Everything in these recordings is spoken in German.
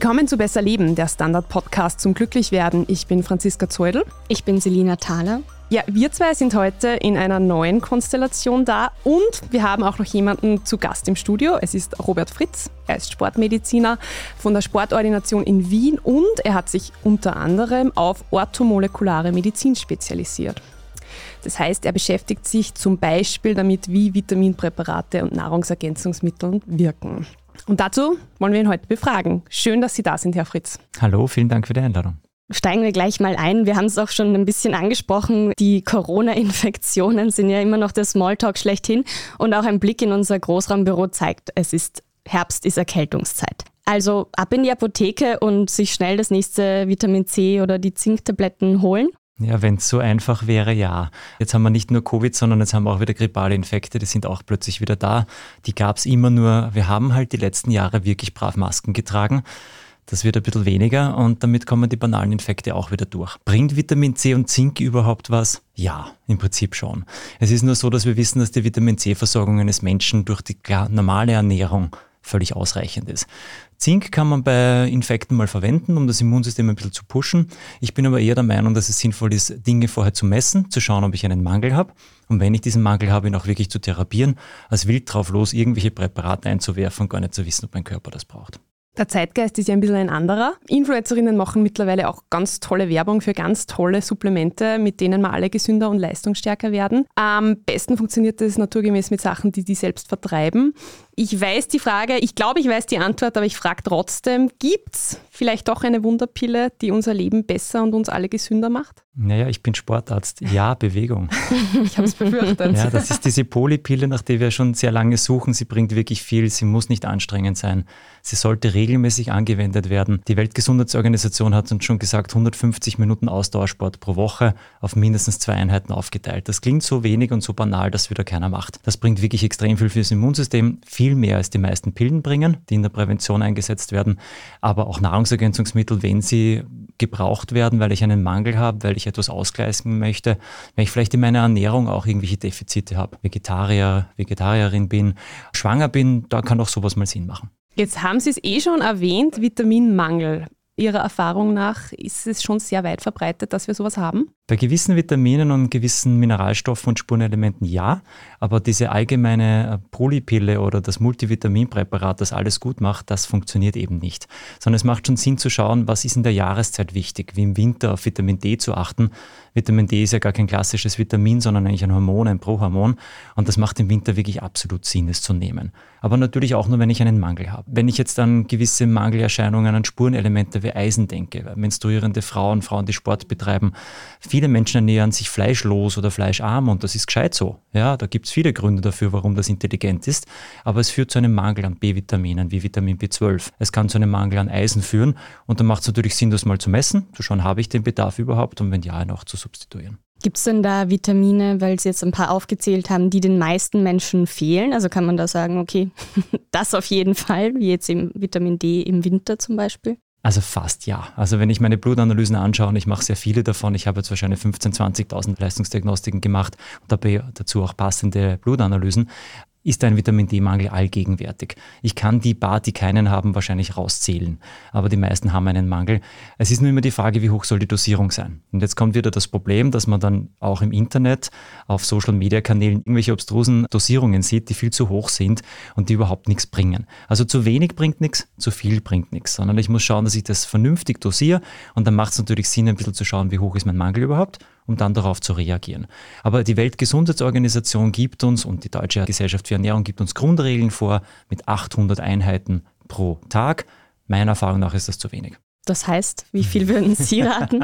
Willkommen zu Besser Leben, der Standard-Podcast zum Glücklichwerden. Ich bin Franziska Zeudel. Ich bin Selina Thaler. Ja, wir zwei sind heute in einer neuen Konstellation da und wir haben auch noch jemanden zu Gast im Studio. Es ist Robert Fritz. Er ist Sportmediziner von der Sportordination in Wien und er hat sich unter anderem auf orthomolekulare Medizin spezialisiert. Das heißt, er beschäftigt sich zum Beispiel damit, wie Vitaminpräparate und Nahrungsergänzungsmittel wirken. Und dazu wollen wir ihn heute befragen. Schön, dass Sie da sind, Herr Fritz. Hallo, vielen Dank für die Einladung. Steigen wir gleich mal ein. Wir haben es auch schon ein bisschen angesprochen. Die Corona-Infektionen sind ja immer noch der Smalltalk schlechthin. Und auch ein Blick in unser Großraumbüro zeigt, es ist Herbst, ist Erkältungszeit. Also ab in die Apotheke und sich schnell das nächste Vitamin C oder die Zinktabletten holen. Ja, wenn es so einfach wäre, ja. Jetzt haben wir nicht nur Covid, sondern jetzt haben wir auch wieder grippale Infekte, die sind auch plötzlich wieder da. Die gab es immer nur, wir haben halt die letzten Jahre wirklich brav Masken getragen. Das wird ein bisschen weniger und damit kommen die banalen Infekte auch wieder durch. Bringt Vitamin C und Zink überhaupt was? Ja, im Prinzip schon. Es ist nur so, dass wir wissen, dass die Vitamin C-Versorgung eines Menschen durch die normale Ernährung völlig ausreichend ist. Zink kann man bei Infekten mal verwenden, um das Immunsystem ein bisschen zu pushen. Ich bin aber eher der Meinung, dass es sinnvoll ist, Dinge vorher zu messen, zu schauen, ob ich einen Mangel habe. Und wenn ich diesen Mangel habe, ihn auch wirklich zu therapieren, als wild drauf los, irgendwelche Präparate einzuwerfen und gar nicht zu wissen, ob mein Körper das braucht. Der Zeitgeist ist ja ein bisschen ein anderer. Influencerinnen machen mittlerweile auch ganz tolle Werbung für ganz tolle Supplemente, mit denen wir alle gesünder und leistungsstärker werden. Am besten funktioniert das naturgemäß mit Sachen, die die selbst vertreiben. Ich weiß die Frage, ich glaube, ich weiß die Antwort, aber ich frage trotzdem, gibt es vielleicht doch eine Wunderpille, die unser Leben besser und uns alle gesünder macht? Naja, ich bin Sportarzt. Ja, Bewegung. ich habe es befürchtet. Ja, das ist diese Polypille, nach der wir schon sehr lange suchen. Sie bringt wirklich viel. Sie muss nicht anstrengend sein. Sie sollte regelmäßig angewendet werden. Die Weltgesundheitsorganisation hat uns schon gesagt, 150 Minuten Ausdauersport pro Woche auf mindestens zwei Einheiten aufgeteilt. Das klingt so wenig und so banal, dass wieder keiner macht. Das bringt wirklich extrem viel fürs Immunsystem. Viel viel mehr als die meisten Pillen bringen, die in der Prävention eingesetzt werden, aber auch Nahrungsergänzungsmittel, wenn sie gebraucht werden, weil ich einen Mangel habe, weil ich etwas ausgleichen möchte, weil ich vielleicht in meiner Ernährung auch irgendwelche Defizite habe, Vegetarier, Vegetarierin bin, schwanger bin, da kann auch sowas mal Sinn machen. Jetzt haben Sie es eh schon erwähnt, Vitaminmangel. Ihrer Erfahrung nach ist es schon sehr weit verbreitet, dass wir sowas haben? Bei gewissen Vitaminen und gewissen Mineralstoffen und Spurenelementen ja, aber diese allgemeine äh, Polypille oder das Multivitaminpräparat, das alles gut macht, das funktioniert eben nicht. Sondern es macht schon Sinn zu schauen, was ist in der Jahreszeit wichtig, wie im Winter auf Vitamin D zu achten. Vitamin D ist ja gar kein klassisches Vitamin, sondern eigentlich ein Hormon, ein Prohormon und das macht im Winter wirklich absolut Sinn, es zu nehmen. Aber natürlich auch nur, wenn ich einen Mangel habe. Wenn ich jetzt an gewisse Mangelerscheinungen an Spurenelemente wie Eisen denke, menstruierende Frauen, Frauen, die Sport betreiben, viele Menschen ernähren sich fleischlos oder fleischarm und das ist gescheit so. Ja, da gibt es viele Gründe dafür, warum das intelligent ist, aber es führt zu einem Mangel an B-Vitaminen wie Vitamin B12. Es kann zu einem Mangel an Eisen führen und dann macht es natürlich Sinn, das mal zu messen, zu schauen, habe ich den Bedarf überhaupt und wenn ja, auch zu substituieren. Gibt es denn da Vitamine, weil Sie jetzt ein paar aufgezählt haben, die den meisten Menschen fehlen? Also kann man da sagen, okay, das auf jeden Fall, wie jetzt im Vitamin D im Winter zum Beispiel? Also fast ja. Also wenn ich meine Blutanalysen anschaue, und ich mache sehr viele davon, ich habe jetzt wahrscheinlich 15.000, 20.000 Leistungsdiagnostiken gemacht und dabei dazu auch passende Blutanalysen, ist ein Vitamin D-Mangel allgegenwärtig. Ich kann die paar, die keinen haben, wahrscheinlich rauszählen, aber die meisten haben einen Mangel. Es ist nur immer die Frage, wie hoch soll die Dosierung sein. Und jetzt kommt wieder das Problem, dass man dann auch im Internet, auf Social-Media-Kanälen irgendwelche obstrusen Dosierungen sieht, die viel zu hoch sind und die überhaupt nichts bringen. Also zu wenig bringt nichts, zu viel bringt nichts, sondern ich muss schauen, dass ich das vernünftig dosiere und dann macht es natürlich Sinn, ein bisschen zu schauen, wie hoch ist mein Mangel überhaupt um dann darauf zu reagieren. Aber die Weltgesundheitsorganisation gibt uns und die Deutsche Gesellschaft für Ernährung gibt uns Grundregeln vor mit 800 Einheiten pro Tag. Meiner Erfahrung nach ist das zu wenig. Das heißt, wie viel würden Sie raten?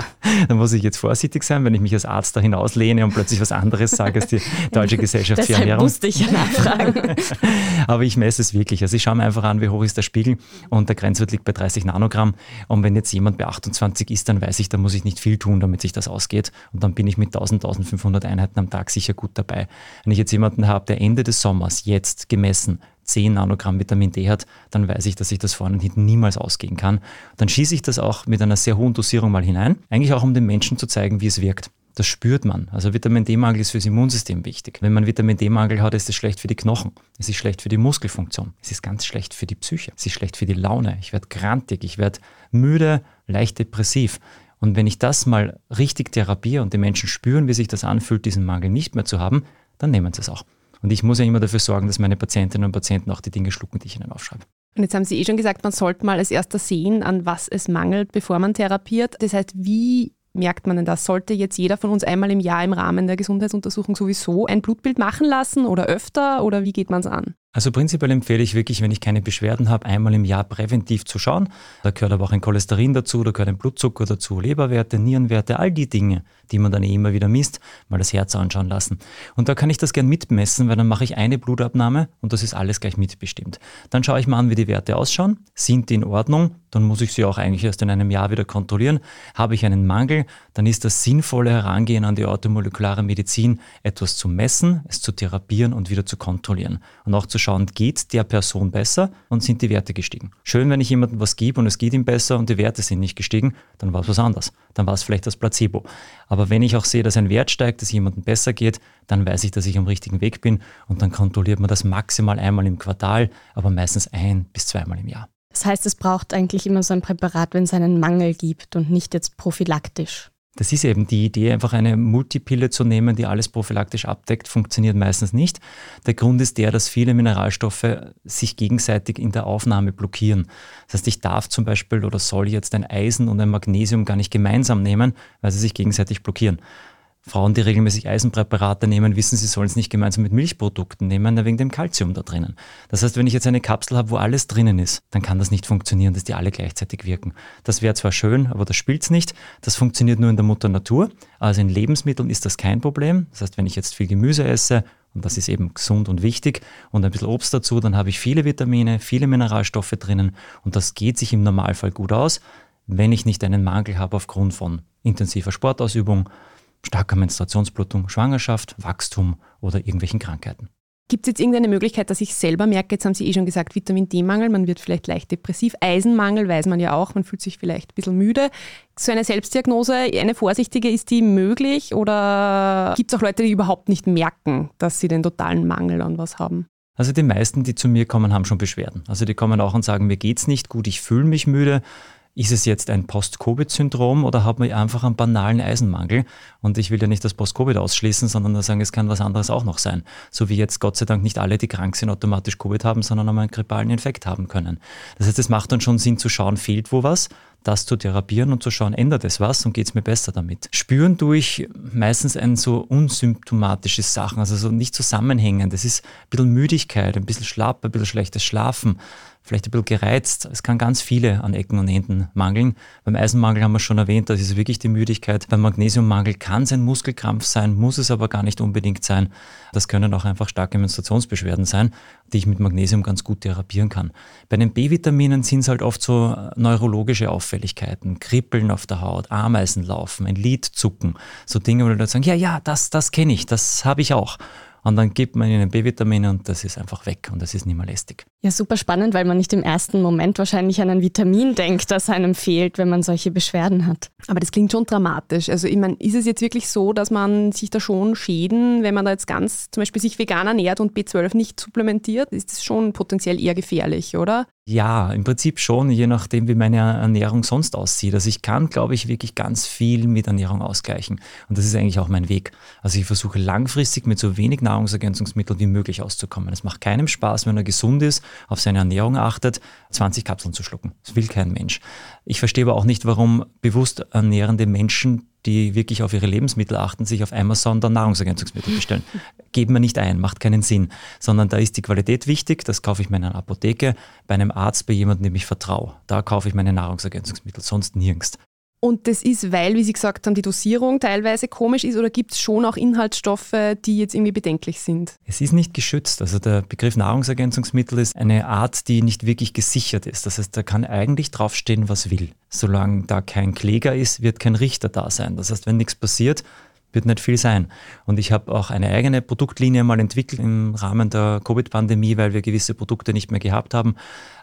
da muss ich jetzt vorsichtig sein, wenn ich mich als Arzt da hinauslehne und plötzlich was anderes sage als die Deutsche Gesellschaft für Ernährung. musste ich ja nachfragen. Aber ich messe es wirklich. Also ich schaue mir einfach an, wie hoch ist der Spiegel und der Grenzwert liegt bei 30 Nanogramm. Und wenn jetzt jemand bei 28 ist, dann weiß ich, da muss ich nicht viel tun, damit sich das ausgeht. Und dann bin ich mit 1000, 1500 Einheiten am Tag sicher gut dabei. Wenn ich jetzt jemanden habe, der Ende des Sommers jetzt gemessen 10 Nanogramm Vitamin D hat, dann weiß ich, dass ich das vorne und hinten niemals ausgehen kann. Dann schieße ich das auch mit einer sehr hohen Dosierung mal hinein, eigentlich auch um den Menschen zu zeigen, wie es wirkt. Das spürt man. Also Vitamin D-Mangel ist fürs Immunsystem wichtig. Wenn man Vitamin D-Mangel hat, ist es schlecht für die Knochen. Es ist schlecht für die Muskelfunktion. Es ist ganz schlecht für die Psyche. Es ist schlecht für die Laune. Ich werde grantig, ich werde müde, leicht depressiv. Und wenn ich das mal richtig therapiere und die Menschen spüren, wie sich das anfühlt, diesen Mangel nicht mehr zu haben, dann nehmen sie es auch. Und ich muss ja immer dafür sorgen, dass meine Patientinnen und Patienten auch die Dinge schlucken, die ich ihnen aufschreibe. Und jetzt haben Sie eh schon gesagt, man sollte mal als erster sehen, an was es mangelt, bevor man therapiert. Das heißt, wie merkt man denn das? Sollte jetzt jeder von uns einmal im Jahr im Rahmen der Gesundheitsuntersuchung sowieso ein Blutbild machen lassen oder öfter oder wie geht man es an? Also prinzipiell empfehle ich wirklich, wenn ich keine Beschwerden habe, einmal im Jahr präventiv zu schauen. Da gehört aber auch ein Cholesterin dazu, da gehört ein Blutzucker dazu, Leberwerte, Nierenwerte, all die Dinge, die man dann eh immer wieder misst, mal das Herz anschauen lassen. Und da kann ich das gern mitmessen, weil dann mache ich eine Blutabnahme und das ist alles gleich mitbestimmt. Dann schaue ich mal an, wie die Werte ausschauen. Sind die in Ordnung? Dann muss ich sie auch eigentlich erst in einem Jahr wieder kontrollieren. Habe ich einen Mangel, dann ist das sinnvolle Herangehen an die automolekulare Medizin, etwas zu messen, es zu therapieren und wieder zu kontrollieren. Und auch zu schauen, geht der Person besser und sind die Werte gestiegen. Schön, wenn ich jemandem was gebe und es geht ihm besser und die Werte sind nicht gestiegen, dann war es was anderes. Dann war es vielleicht das Placebo. Aber wenn ich auch sehe, dass ein Wert steigt, dass jemandem besser geht, dann weiß ich, dass ich am richtigen Weg bin und dann kontrolliert man das maximal einmal im Quartal, aber meistens ein bis zweimal im Jahr. Das heißt, es braucht eigentlich immer so ein Präparat, wenn es einen Mangel gibt und nicht jetzt prophylaktisch. Das ist eben die Idee, einfach eine Multipille zu nehmen, die alles prophylaktisch abdeckt, funktioniert meistens nicht. Der Grund ist der, dass viele Mineralstoffe sich gegenseitig in der Aufnahme blockieren. Das heißt, ich darf zum Beispiel oder soll jetzt ein Eisen und ein Magnesium gar nicht gemeinsam nehmen, weil sie sich gegenseitig blockieren. Frauen, die regelmäßig Eisenpräparate nehmen, wissen, sie sollen es nicht gemeinsam mit Milchprodukten nehmen, wegen dem Kalzium da drinnen. Das heißt, wenn ich jetzt eine Kapsel habe, wo alles drinnen ist, dann kann das nicht funktionieren, dass die alle gleichzeitig wirken. Das wäre zwar schön, aber das spielt es nicht. Das funktioniert nur in der Mutter Natur. Also in Lebensmitteln ist das kein Problem. Das heißt, wenn ich jetzt viel Gemüse esse, und das ist eben gesund und wichtig, und ein bisschen Obst dazu, dann habe ich viele Vitamine, viele Mineralstoffe drinnen und das geht sich im Normalfall gut aus, wenn ich nicht einen Mangel habe aufgrund von intensiver Sportausübung, starker Menstruationsblutung, Schwangerschaft, Wachstum oder irgendwelchen Krankheiten. Gibt es jetzt irgendeine Möglichkeit, dass ich selber merke, jetzt haben Sie eh schon gesagt, Vitamin D-Mangel, man wird vielleicht leicht depressiv, Eisenmangel weiß man ja auch, man fühlt sich vielleicht ein bisschen müde. So eine Selbstdiagnose, eine vorsichtige, ist die möglich oder gibt es auch Leute, die überhaupt nicht merken, dass sie den totalen Mangel an was haben? Also die meisten, die zu mir kommen, haben schon Beschwerden. Also die kommen auch und sagen, mir geht's nicht gut, ich fühle mich müde. Ist es jetzt ein Post-Covid-Syndrom oder hat man einfach einen banalen Eisenmangel? Und ich will ja nicht das Post-Covid ausschließen, sondern sagen, es kann was anderes auch noch sein. So wie jetzt Gott sei Dank nicht alle, die krank sind, automatisch Covid haben, sondern auch einen grippalen Infekt haben können. Das heißt, es macht dann schon Sinn zu schauen, fehlt wo was, das zu therapieren und zu schauen, ändert es was und geht es mir besser damit. Spüren durch meistens ein so unsymptomatische Sachen, also so nicht zusammenhängend. Das ist ein bisschen Müdigkeit, ein bisschen Schlapp, ein bisschen schlechtes Schlafen, vielleicht ein bisschen gereizt. Es kann ganz viele an Ecken und Enden mangeln. Beim Eisenmangel haben wir schon erwähnt, das ist wirklich die Müdigkeit. Beim Magnesiummangel kann es ein Muskelkrampf sein, muss es aber gar nicht unbedingt sein. Das können auch einfach starke Menstruationsbeschwerden sein, die ich mit Magnesium ganz gut therapieren kann. Bei den B-Vitaminen sind es halt oft so neurologische Auffälligkeiten, Kribbeln auf der Haut, Ameisen laufen, ein Lid zucken, so Dinge, wo Leute sagen, ja, ja, das, das kenne ich, das habe ich auch und dann gibt man ihnen B-Vitamine und das ist einfach weg und das ist nicht mehr lästig. Ja, super spannend, weil man nicht im ersten Moment wahrscheinlich an ein Vitamin denkt, das einem fehlt, wenn man solche Beschwerden hat. Aber das klingt schon dramatisch. Also ich meine, ist es jetzt wirklich so, dass man sich da schon Schäden, wenn man da jetzt ganz zum Beispiel sich vegan ernährt und B12 nicht supplementiert, ist das schon potenziell eher gefährlich, oder? Ja, im Prinzip schon, je nachdem, wie meine Ernährung sonst aussieht. Also ich kann, glaube ich, wirklich ganz viel mit Ernährung ausgleichen. Und das ist eigentlich auch mein Weg. Also ich versuche langfristig mit so wenig Nahrungsergänzungsmitteln wie möglich auszukommen. Es macht keinem Spaß, wenn er gesund ist, auf seine Ernährung achtet, 20 Kapseln zu schlucken. Das will kein Mensch. Ich verstehe aber auch nicht, warum bewusst ernährende Menschen die wirklich auf ihre Lebensmittel achten, sich auf Amazon dann Nahrungsergänzungsmittel bestellen. Geben wir nicht ein, macht keinen Sinn, sondern da ist die Qualität wichtig, das kaufe ich mir in einer Apotheke, bei einem Arzt, bei jemandem, dem ich vertraue. Da kaufe ich meine Nahrungsergänzungsmittel, sonst nirgends. Und das ist, weil, wie Sie gesagt haben, die Dosierung teilweise komisch ist oder gibt es schon auch Inhaltsstoffe, die jetzt irgendwie bedenklich sind? Es ist nicht geschützt. Also der Begriff Nahrungsergänzungsmittel ist eine Art, die nicht wirklich gesichert ist. Das heißt, da kann eigentlich draufstehen, was will. Solange da kein Kläger ist, wird kein Richter da sein. Das heißt, wenn nichts passiert, wird nicht viel sein. Und ich habe auch eine eigene Produktlinie mal entwickelt im Rahmen der Covid-Pandemie, weil wir gewisse Produkte nicht mehr gehabt haben,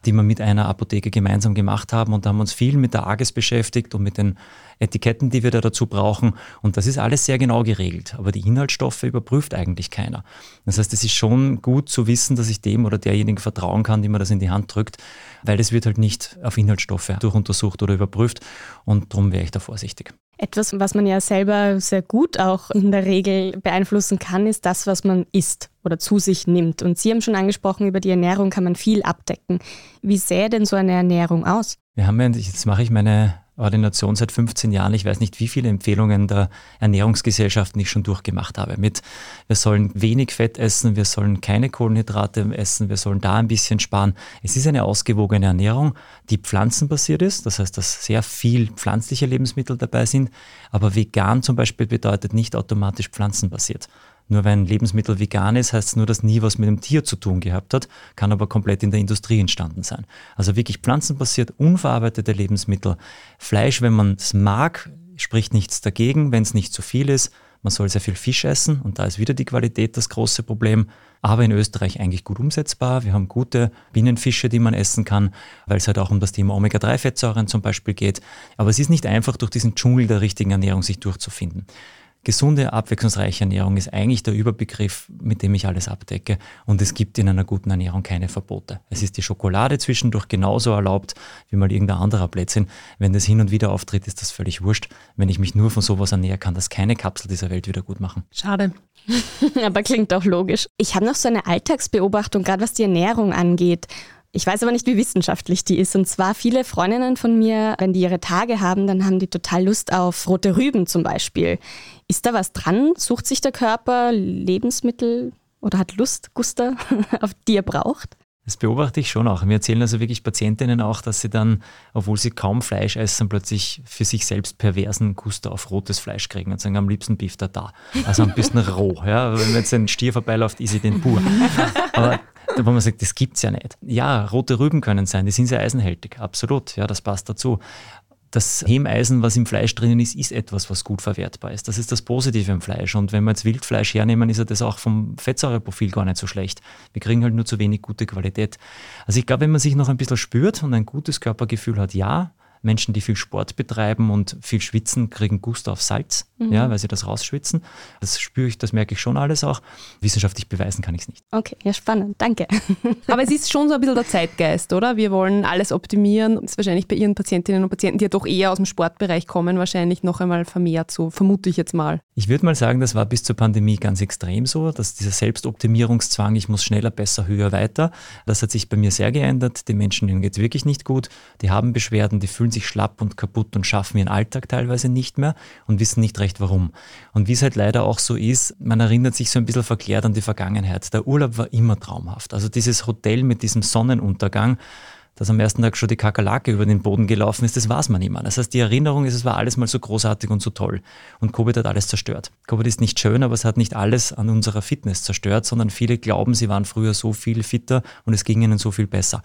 die wir mit einer Apotheke gemeinsam gemacht haben und haben uns viel mit der AGES beschäftigt und mit den Etiketten, die wir da dazu brauchen. Und das ist alles sehr genau geregelt. Aber die Inhaltsstoffe überprüft eigentlich keiner. Das heißt, es ist schon gut zu wissen, dass ich dem oder derjenigen vertrauen kann, die mir das in die Hand drückt, weil es wird halt nicht auf Inhaltsstoffe durchuntersucht oder überprüft. Und darum wäre ich da vorsichtig. Etwas, was man ja selber sehr gut auch in der Regel beeinflussen kann, ist das, was man isst oder zu sich nimmt. Und Sie haben schon angesprochen, über die Ernährung kann man viel abdecken. Wie sähe denn so eine Ernährung aus? Wir haben jetzt mache ich meine Ordination seit 15 Jahren. Ich weiß nicht, wie viele Empfehlungen der Ernährungsgesellschaften ich schon durchgemacht habe. Mit, wir sollen wenig Fett essen, wir sollen keine Kohlenhydrate essen, wir sollen da ein bisschen sparen. Es ist eine ausgewogene Ernährung, die pflanzenbasiert ist. Das heißt, dass sehr viel pflanzliche Lebensmittel dabei sind. Aber vegan zum Beispiel bedeutet nicht automatisch pflanzenbasiert. Nur wenn ein Lebensmittel vegan ist, heißt es nur, dass nie was mit dem Tier zu tun gehabt hat, kann aber komplett in der Industrie entstanden sein. Also wirklich pflanzenbasiert, unverarbeitete Lebensmittel. Fleisch, wenn man es mag, spricht nichts dagegen, wenn es nicht zu viel ist. Man soll sehr viel Fisch essen und da ist wieder die Qualität das große Problem. Aber in Österreich eigentlich gut umsetzbar. Wir haben gute Binnenfische, die man essen kann, weil es halt auch um das Thema Omega-3-Fettsäuren zum Beispiel geht. Aber es ist nicht einfach, durch diesen Dschungel der richtigen Ernährung sich durchzufinden. Gesunde, abwechslungsreiche Ernährung ist eigentlich der Überbegriff, mit dem ich alles abdecke. Und es gibt in einer guten Ernährung keine Verbote. Es ist die Schokolade zwischendurch genauso erlaubt wie mal irgendein anderer Plätzchen. Wenn das hin und wieder auftritt, ist das völlig wurscht. Wenn ich mich nur von sowas ernähre, kann das keine Kapsel dieser Welt wieder gut machen. Schade. Aber klingt auch logisch. Ich habe noch so eine Alltagsbeobachtung, gerade was die Ernährung angeht. Ich weiß aber nicht, wie wissenschaftlich die ist. Und zwar viele Freundinnen von mir, wenn die ihre Tage haben, dann haben die total Lust auf rote Rüben zum Beispiel. Ist da was dran? Sucht sich der Körper Lebensmittel oder hat Lust, Guster, auf die er braucht? Das beobachte ich schon auch. Wir erzählen also wirklich Patientinnen auch, dass sie dann, obwohl sie kaum Fleisch essen, plötzlich für sich selbst perversen Guster auf rotes Fleisch kriegen und sagen, am liebsten Beef da da. Also ein bisschen roh. Ja? Wenn jetzt ein Stier vorbeiläuft, ist ich den pur. Aber wo man sagt, das gibt es ja nicht. Ja, rote Rüben können sein, die sind sehr eisenhältig, absolut, ja, das passt dazu. Das Hemeisen, was im Fleisch drinnen ist, ist etwas, was gut verwertbar ist. Das ist das Positive im Fleisch. Und wenn wir jetzt Wildfleisch hernehmen, ist ja das auch vom Fettsäureprofil gar nicht so schlecht. Wir kriegen halt nur zu wenig gute Qualität. Also ich glaube, wenn man sich noch ein bisschen spürt und ein gutes Körpergefühl hat, ja, Menschen, die viel Sport betreiben und viel schwitzen, kriegen Gust auf Salz, mhm. ja, weil sie das rausschwitzen. Das spüre ich, das merke ich schon alles auch. Wissenschaftlich beweisen kann ich es nicht. Okay, ja, spannend, danke. Aber es ist schon so ein bisschen der Zeitgeist, oder? Wir wollen alles optimieren. Das ist wahrscheinlich bei Ihren Patientinnen und Patienten, die ja doch eher aus dem Sportbereich kommen, wahrscheinlich noch einmal vermehrt so, vermute ich jetzt mal. Ich würde mal sagen, das war bis zur Pandemie ganz extrem so, dass dieser Selbstoptimierungszwang, ich muss schneller, besser, höher, weiter, das hat sich bei mir sehr geändert. Den Menschen, denen geht es wirklich nicht gut. Die haben Beschwerden, die fühlen fühlen sich schlapp und kaputt und schaffen ihren Alltag teilweise nicht mehr und wissen nicht recht warum. Und wie es halt leider auch so ist, man erinnert sich so ein bisschen verklärt an die Vergangenheit. Der Urlaub war immer traumhaft. Also dieses Hotel mit diesem Sonnenuntergang, dass am ersten Tag schon die Kakerlake über den Boden gelaufen ist, das weiß man mehr. Das heißt, die Erinnerung ist, es war alles mal so großartig und so toll. Und Covid hat alles zerstört. Covid ist nicht schön, aber es hat nicht alles an unserer Fitness zerstört, sondern viele glauben, sie waren früher so viel fitter und es ging ihnen so viel besser.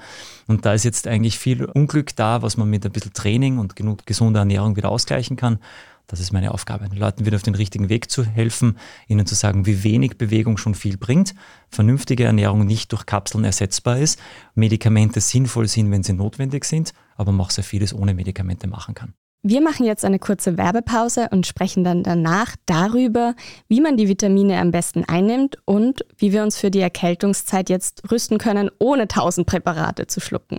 Und da ist jetzt eigentlich viel Unglück da, was man mit ein bisschen Training und genug gesunder Ernährung wieder ausgleichen kann. Das ist meine Aufgabe, den Leuten wieder auf den richtigen Weg zu helfen, ihnen zu sagen, wie wenig Bewegung schon viel bringt, vernünftige Ernährung nicht durch Kapseln ersetzbar ist, Medikamente sinnvoll sind, wenn sie notwendig sind, aber man auch sehr vieles ohne Medikamente machen kann. Wir machen jetzt eine kurze Werbepause und sprechen dann danach darüber, wie man die Vitamine am besten einnimmt und wie wir uns für die Erkältungszeit jetzt rüsten können, ohne tausend Präparate zu schlucken.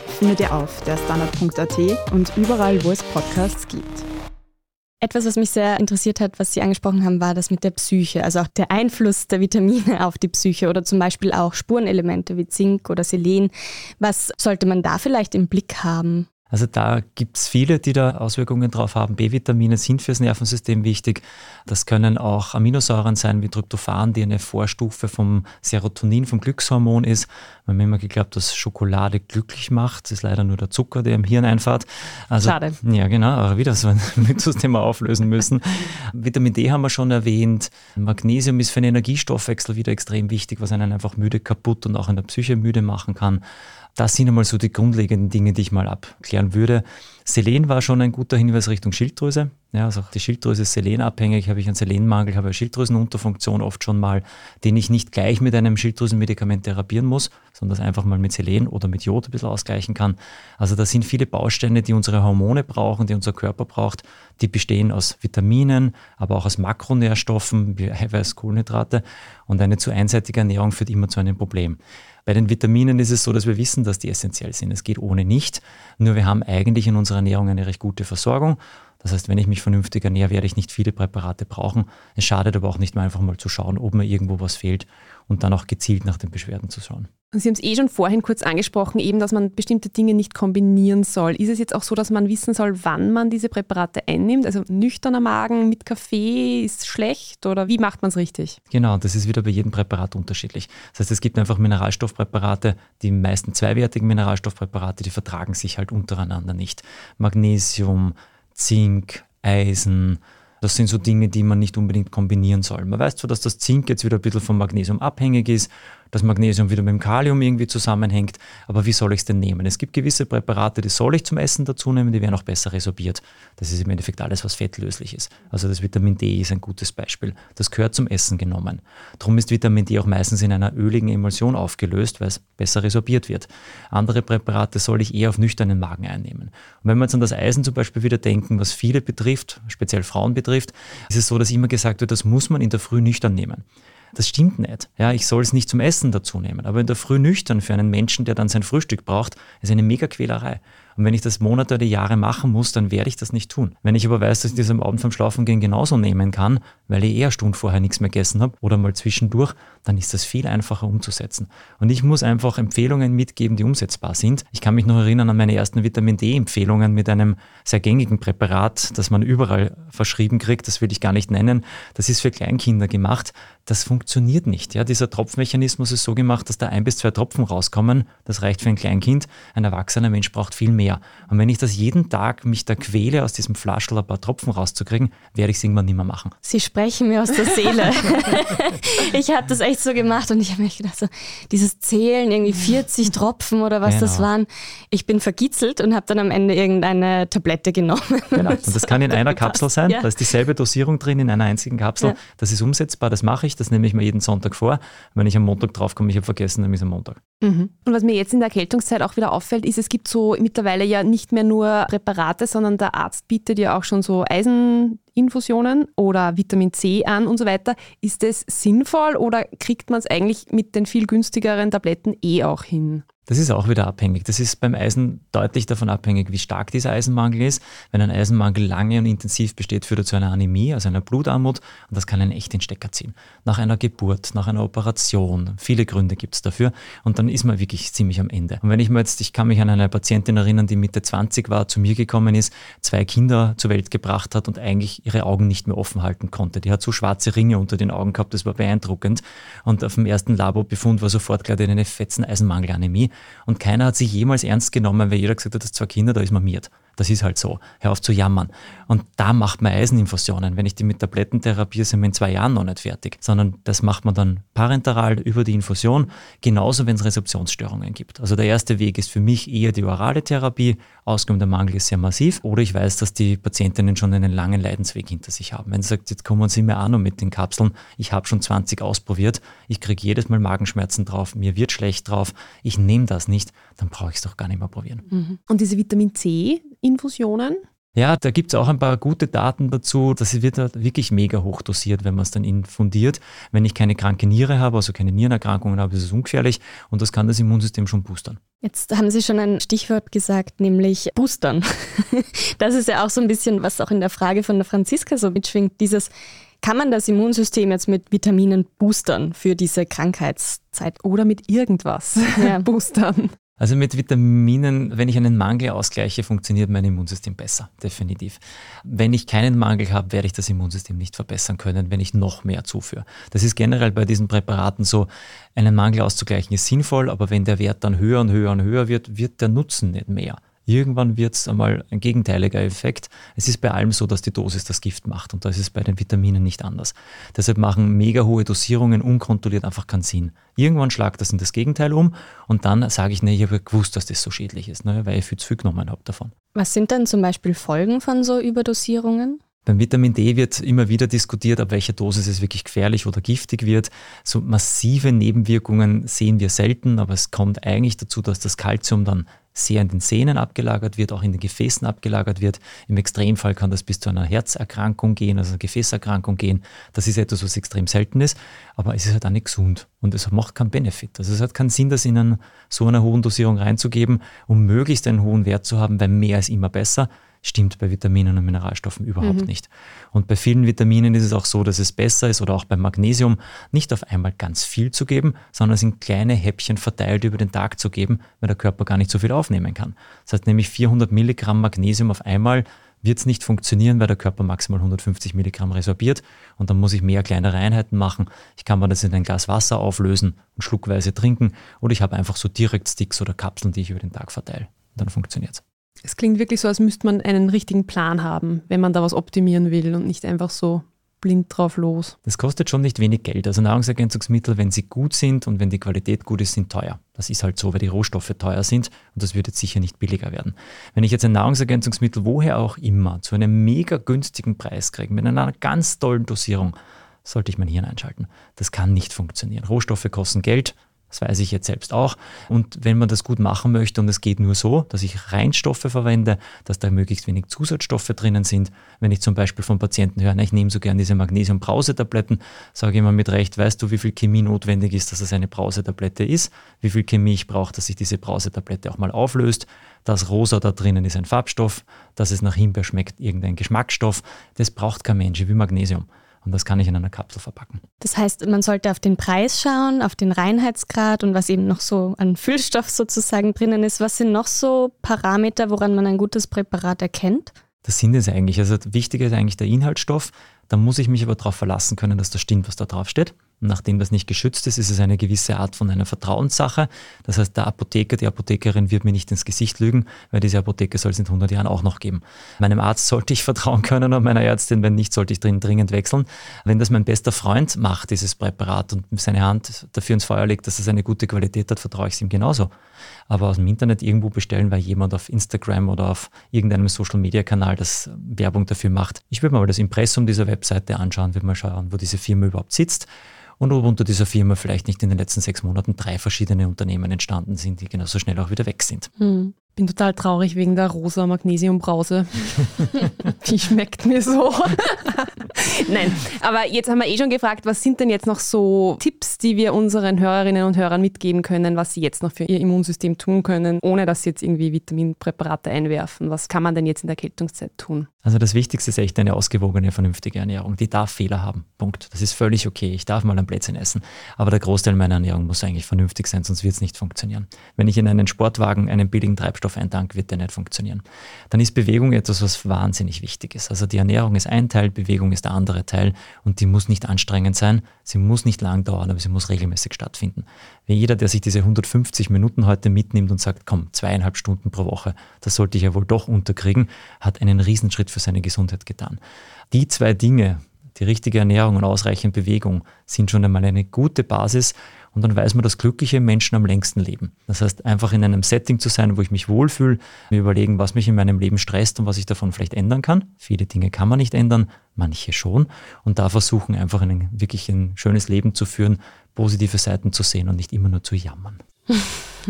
findet ihr auf der Standard.at und überall, wo es Podcasts gibt. Etwas, was mich sehr interessiert hat, was Sie angesprochen haben, war das mit der Psyche, also auch der Einfluss der Vitamine auf die Psyche oder zum Beispiel auch Spurenelemente wie Zink oder Selen. Was sollte man da vielleicht im Blick haben? Also da gibt es viele, die da Auswirkungen drauf haben. B-Vitamine sind fürs Nervensystem wichtig. Das können auch Aminosäuren sein wie Tryptophan, die eine Vorstufe vom Serotonin, vom Glückshormon ist. Wir haben immer geglaubt, dass Schokolade glücklich macht. Das ist leider nur der Zucker, der im Hirn einfahrt. Also, Schade. Ja, genau, aber wieder so ein Mythos-Thema auflösen müssen. Vitamin D haben wir schon erwähnt. Magnesium ist für den Energiestoffwechsel wieder extrem wichtig, was einen einfach müde, kaputt und auch in der Psyche müde machen kann. Das sind einmal so die grundlegenden Dinge, die ich mal abklären würde. Selen war schon ein guter Hinweis Richtung Schilddrüse. Ja, also die Schilddrüse ist selenabhängig. Habe ich einen Selenmangel, habe eine Schilddrüsenunterfunktion oft schon mal, den ich nicht gleich mit einem Schilddrüsenmedikament therapieren muss, sondern das einfach mal mit Selen oder mit Jod ein bisschen ausgleichen kann. Also da sind viele Bausteine, die unsere Hormone brauchen, die unser Körper braucht. Die bestehen aus Vitaminen, aber auch aus Makronährstoffen wie Eiweiß, Kohlenhydrate. Und eine zu einseitige Ernährung führt immer zu einem Problem. Bei den Vitaminen ist es so, dass wir wissen, dass die essentiell sind. Es geht ohne nicht. Nur wir haben eigentlich in unserer Ernährung eine recht gute Versorgung. Das heißt, wenn ich mich vernünftig ernähre, werde ich nicht viele Präparate brauchen. Es schadet aber auch nicht mal einfach mal zu schauen, ob mir irgendwo was fehlt und dann auch gezielt nach den Beschwerden zu schauen. Sie haben es eh schon vorhin kurz angesprochen, eben, dass man bestimmte Dinge nicht kombinieren soll. Ist es jetzt auch so, dass man wissen soll, wann man diese Präparate einnimmt? Also nüchterner Magen mit Kaffee ist schlecht oder wie macht man es richtig? Genau, das ist wieder bei jedem Präparat unterschiedlich. Das heißt, es gibt einfach Mineralstoffpräparate, die meisten zweiwertigen Mineralstoffpräparate, die vertragen sich halt untereinander nicht. Magnesium, Zink, Eisen, das sind so Dinge, die man nicht unbedingt kombinieren soll. Man weiß zwar, dass das Zink jetzt wieder ein bisschen vom Magnesium abhängig ist, das Magnesium wieder mit dem Kalium irgendwie zusammenhängt. Aber wie soll ich es denn nehmen? Es gibt gewisse Präparate, die soll ich zum Essen dazu nehmen, die werden auch besser resorbiert. Das ist im Endeffekt alles, was fettlöslich ist. Also das Vitamin D ist ein gutes Beispiel. Das gehört zum Essen genommen. Darum ist Vitamin D auch meistens in einer öligen Emulsion aufgelöst, weil es besser resorbiert wird. Andere Präparate soll ich eher auf nüchternen Magen einnehmen. Und wenn wir jetzt an das Eisen zum Beispiel wieder denken, was viele betrifft, speziell Frauen betrifft, ist es so, dass immer gesagt wird, das muss man in der Früh nüchtern nehmen. Das stimmt nicht. Ja, ich soll es nicht zum Essen dazu nehmen. Aber in der Früh nüchtern für einen Menschen, der dann sein Frühstück braucht, ist eine mega Quälerei. Und wenn ich das Monate oder Jahre machen muss, dann werde ich das nicht tun. Wenn ich aber weiß, dass ich das am Abend vom Schlafengehen genauso nehmen kann, weil ich eher Stunden vorher nichts mehr gegessen habe oder mal zwischendurch, dann ist das viel einfacher umzusetzen. Und ich muss einfach Empfehlungen mitgeben, die umsetzbar sind. Ich kann mich noch erinnern an meine ersten Vitamin D-Empfehlungen mit einem sehr gängigen Präparat, das man überall verschrieben kriegt. Das will ich gar nicht nennen. Das ist für Kleinkinder gemacht. Das funktioniert nicht. Ja, dieser Tropfmechanismus ist so gemacht, dass da ein bis zwei Tropfen rauskommen. Das reicht für ein Kleinkind. Ein erwachsener Mensch braucht viel mehr. Und wenn ich das jeden Tag mich da quäle, aus diesem Flaschel ein paar Tropfen rauszukriegen, werde ich es irgendwann nicht mehr machen. Sie sprechen mir aus der Seele. ich habe das echt so gemacht und ich habe mir gedacht, so, dieses Zählen, irgendwie 40 Tropfen oder was genau. das waren. Ich bin vergitzelt und habe dann am Ende irgendeine Tablette genommen. Genau. Und das kann in einer Kapsel sein. Ja. Da ist dieselbe Dosierung drin in einer einzigen Kapsel. Ja. Das ist umsetzbar, das mache ich, das nehme ich mir jeden Sonntag vor. Wenn ich am Montag draufkomme, ich habe vergessen, dann ist am Montag. Mhm. Und was mir jetzt in der Erkältungszeit auch wieder auffällt, ist, es gibt so mittlerweile ja nicht mehr nur Präparate, sondern der Arzt bietet ja auch schon so Eiseninfusionen oder Vitamin C an und so weiter. Ist das sinnvoll oder kriegt man es eigentlich mit den viel günstigeren Tabletten eh auch hin? Das ist auch wieder abhängig. Das ist beim Eisen deutlich davon abhängig, wie stark dieser Eisenmangel ist. Wenn ein Eisenmangel lange und intensiv besteht, führt er zu einer Anämie, also einer Blutarmut, und das kann einen echt den Stecker ziehen. Nach einer Geburt, nach einer Operation, viele Gründe gibt es dafür, und dann ist man wirklich ziemlich am Ende. Und wenn ich mir jetzt, ich kann mich an eine Patientin erinnern, die Mitte 20 war, zu mir gekommen ist, zwei Kinder zur Welt gebracht hat und eigentlich ihre Augen nicht mehr offen halten konnte. Die hat so schwarze Ringe unter den Augen gehabt, das war beeindruckend. Und auf dem ersten Labobefund war sofort klar, die eine fetzen Eisenmangelanämie. Und keiner hat sich jemals ernst genommen, weil jeder gesagt hat, das zwei Kinder, da ist man miert. Das ist halt so. Hör auf zu jammern. Und da macht man Eiseninfusionen. Wenn ich die mit Tabletten therapiere, sind wir in zwei Jahren noch nicht fertig. Sondern das macht man dann parenteral über die Infusion. Genauso, wenn es Rezeptionsstörungen gibt. Also der erste Weg ist für mich eher die orale Therapie. Ausgang der Mangel ist sehr massiv. Oder ich weiß, dass die Patientinnen schon einen langen Leidensweg hinter sich haben. Wenn sie sagt, jetzt kommen Sie mir an und mit den Kapseln. Ich habe schon 20 ausprobiert. Ich kriege jedes Mal Magenschmerzen drauf. Mir wird schlecht drauf. Ich nehme das nicht. Dann brauche ich es doch gar nicht mehr probieren. Mhm. Und diese Vitamin C Infusionen? Ja, da gibt es auch ein paar gute Daten dazu. Das wird halt wirklich mega hoch dosiert, wenn man es dann infundiert. Wenn ich keine kranke Niere habe, also keine Nierenerkrankungen habe, ist es ungefährlich und das kann das Immunsystem schon boostern. Jetzt haben Sie schon ein Stichwort gesagt, nämlich boostern. Das ist ja auch so ein bisschen, was auch in der Frage von der Franziska so mitschwingt, dieses kann man das Immunsystem jetzt mit Vitaminen boostern für diese Krankheitszeit? Oder mit irgendwas ja. boostern? Also mit Vitaminen, wenn ich einen Mangel ausgleiche, funktioniert mein Immunsystem besser, definitiv. Wenn ich keinen Mangel habe, werde ich das Immunsystem nicht verbessern können, wenn ich noch mehr zuführe. Das ist generell bei diesen Präparaten so, einen Mangel auszugleichen ist sinnvoll, aber wenn der Wert dann höher und höher und höher wird, wird der Nutzen nicht mehr. Irgendwann wird es einmal ein gegenteiliger Effekt. Es ist bei allem so, dass die Dosis das Gift macht und das ist bei den Vitaminen nicht anders. Deshalb machen mega hohe Dosierungen unkontrolliert einfach keinen Sinn. Irgendwann schlagt das in das Gegenteil um und dann sage ich, ne, ich habe gewusst, dass das so schädlich ist, ne, weil ich viel zu viel genommen habe davon. Was sind denn zum Beispiel Folgen von so Überdosierungen? Beim Vitamin D wird immer wieder diskutiert, ab welcher Dosis es wirklich gefährlich oder giftig wird. So massive Nebenwirkungen sehen wir selten, aber es kommt eigentlich dazu, dass das Kalzium dann sehr in den Sehnen abgelagert wird, auch in den Gefäßen abgelagert wird. Im Extremfall kann das bis zu einer Herzerkrankung gehen, also einer Gefäßerkrankung gehen. Das ist etwas, was extrem selten ist, aber es ist halt auch nicht gesund und es macht keinen Benefit. Also es hat keinen Sinn, das in einen, so einer hohen Dosierung reinzugeben, um möglichst einen hohen Wert zu haben, weil mehr ist immer besser stimmt bei Vitaminen und Mineralstoffen überhaupt mhm. nicht. Und bei vielen Vitaminen ist es auch so, dass es besser ist oder auch beim Magnesium nicht auf einmal ganz viel zu geben, sondern es in kleine Häppchen verteilt über den Tag zu geben, weil der Körper gar nicht so viel aufnehmen kann. Das heißt nämlich 400 Milligramm Magnesium auf einmal wird es nicht funktionieren, weil der Körper maximal 150 Milligramm resorbiert und dann muss ich mehr kleinere Einheiten machen. Ich kann mir das in ein Glas Wasser auflösen und schluckweise trinken oder ich habe einfach so direkt Sticks oder Kapseln, die ich über den Tag verteile. Und dann funktioniert es. Es klingt wirklich so, als müsste man einen richtigen Plan haben, wenn man da was optimieren will und nicht einfach so blind drauf los. Das kostet schon nicht wenig Geld. Also Nahrungsergänzungsmittel, wenn sie gut sind und wenn die Qualität gut ist, sind teuer. Das ist halt so, weil die Rohstoffe teuer sind und das wird jetzt sicher nicht billiger werden. Wenn ich jetzt ein Nahrungsergänzungsmittel, woher auch immer, zu einem mega günstigen Preis kriege, mit einer ganz tollen Dosierung, sollte ich mein Hirn einschalten. Das kann nicht funktionieren. Rohstoffe kosten Geld, das weiß ich jetzt selbst auch. Und wenn man das gut machen möchte und es geht nur so, dass ich Reinstoffe verwende, dass da möglichst wenig Zusatzstoffe drinnen sind. Wenn ich zum Beispiel von Patienten höre, ich nehme so gern diese Magnesium-Brausetabletten, sage ich immer mit Recht, weißt du, wie viel Chemie notwendig ist, dass es eine Brausetablette ist, wie viel Chemie ich brauche, dass sich diese Brausetablette auch mal auflöst. Das Rosa da drinnen ist ein Farbstoff, dass es nach Himbeer schmeckt, irgendein Geschmacksstoff. Das braucht kein Mensch, wie Magnesium und das kann ich in einer Kapsel verpacken. Das heißt, man sollte auf den Preis schauen, auf den Reinheitsgrad und was eben noch so an Füllstoff sozusagen drinnen ist. Was sind noch so Parameter, woran man ein gutes Präparat erkennt? Das sind es eigentlich. Also wichtiger ist eigentlich der Inhaltsstoff. Da muss ich mich aber darauf verlassen können, dass das stimmt, was da drauf steht. Nachdem das nicht geschützt ist, ist es eine gewisse Art von einer Vertrauenssache. Das heißt, der Apotheker, die Apothekerin wird mir nicht ins Gesicht lügen, weil diese Apotheke soll es in 100 Jahren auch noch geben. Meinem Arzt sollte ich vertrauen können und meiner Ärztin, wenn nicht, sollte ich drin dringend wechseln. Wenn das mein bester Freund macht, dieses Präparat und seine Hand dafür ins Feuer legt, dass es eine gute Qualität hat, vertraue ich es ihm genauso. Aber aus dem Internet irgendwo bestellen, weil jemand auf Instagram oder auf irgendeinem Social-Media-Kanal das Werbung dafür macht. Ich würde mal das Impressum dieser Webseite anschauen, würde mal schauen, wo diese Firma überhaupt sitzt und ob unter dieser Firma vielleicht nicht in den letzten sechs Monaten drei verschiedene Unternehmen entstanden sind, die genauso schnell auch wieder weg sind. Hm. Bin total traurig wegen der rosa Magnesiumbrause. Die schmeckt mir so. Nein, aber jetzt haben wir eh schon gefragt, was sind denn jetzt noch so Tipps, die wir unseren Hörerinnen und Hörern mitgeben können, was sie jetzt noch für ihr Immunsystem tun können, ohne dass sie jetzt irgendwie Vitaminpräparate einwerfen? Was kann man denn jetzt in der Erkältungszeit tun? Also das Wichtigste ist echt eine ausgewogene, vernünftige Ernährung. Die darf Fehler haben. Punkt. Das ist völlig okay. Ich darf mal ein Plätzchen essen. Aber der Großteil meiner Ernährung muss eigentlich vernünftig sein, sonst wird es nicht funktionieren. Wenn ich in einen Sportwagen einen billigen Treibstoff eintank, wird der nicht funktionieren. Dann ist Bewegung etwas, was wahnsinnig wichtig ist. Also die Ernährung ist ein Teil, Bewegung ist der andere Teil und die muss nicht anstrengend sein. Sie muss nicht lang dauern, aber sie muss regelmäßig stattfinden. Wie jeder, der sich diese 150 Minuten heute mitnimmt und sagt, komm, zweieinhalb Stunden pro Woche, das sollte ich ja wohl doch unterkriegen, hat einen Riesenschritt für seine Gesundheit getan. Die zwei Dinge, die richtige Ernährung und ausreichend Bewegung, sind schon einmal eine gute Basis. Und dann weiß man, dass glückliche Menschen am längsten leben. Das heißt, einfach in einem Setting zu sein, wo ich mich wohlfühle, mir überlegen, was mich in meinem Leben stresst und was ich davon vielleicht ändern kann. Viele Dinge kann man nicht ändern, manche schon. Und da versuchen, einfach ein, wirklich ein schönes Leben zu führen, positive Seiten zu sehen und nicht immer nur zu jammern.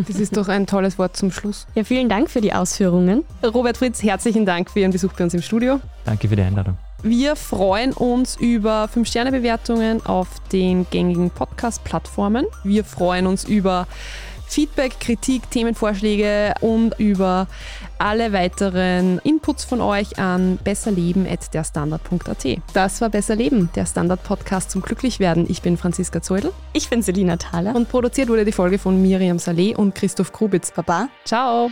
Das ist doch ein tolles Wort zum Schluss. Ja, vielen Dank für die Ausführungen. Robert Fritz, herzlichen Dank für Ihren Besuch bei uns im Studio. Danke für die Einladung. Wir freuen uns über 5-Sterne-Bewertungen auf den gängigen Podcast-Plattformen. Wir freuen uns über Feedback, Kritik, Themenvorschläge und über alle weiteren Inputs von euch an besserleben.derstandard.at. Das war Besser Leben, der Standard-Podcast zum Glücklichwerden. Ich bin Franziska Zeudel. Ich bin Selina Thaler. Und produziert wurde die Folge von Miriam Saleh und Christoph Grubitz. Baba. Ciao.